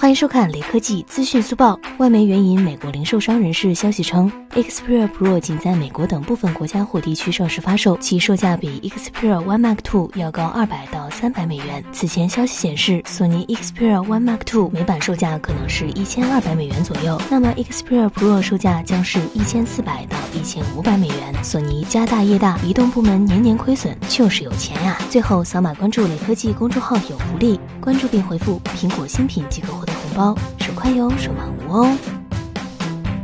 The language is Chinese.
欢迎收看雷科技资讯速报。外媒援引美国零售商人士消息称，Xperia Pro 仅在美国等部分国家或地区上市发售，其售价比 Xperia One Mark Two 要高二百到三百美元。此前消息显示，索尼 Xperia One Mark Two 美版售价可能是一千二百美元左右，那么 Xperia Pro 售价将是一千四百到一千五百美元。索尼家大业大，移动部门年年亏损，就是有钱呀！最后扫码关注雷科技公众号有福利，关注并回复“苹果新品”即可获得。红包手快有，手慢无哦。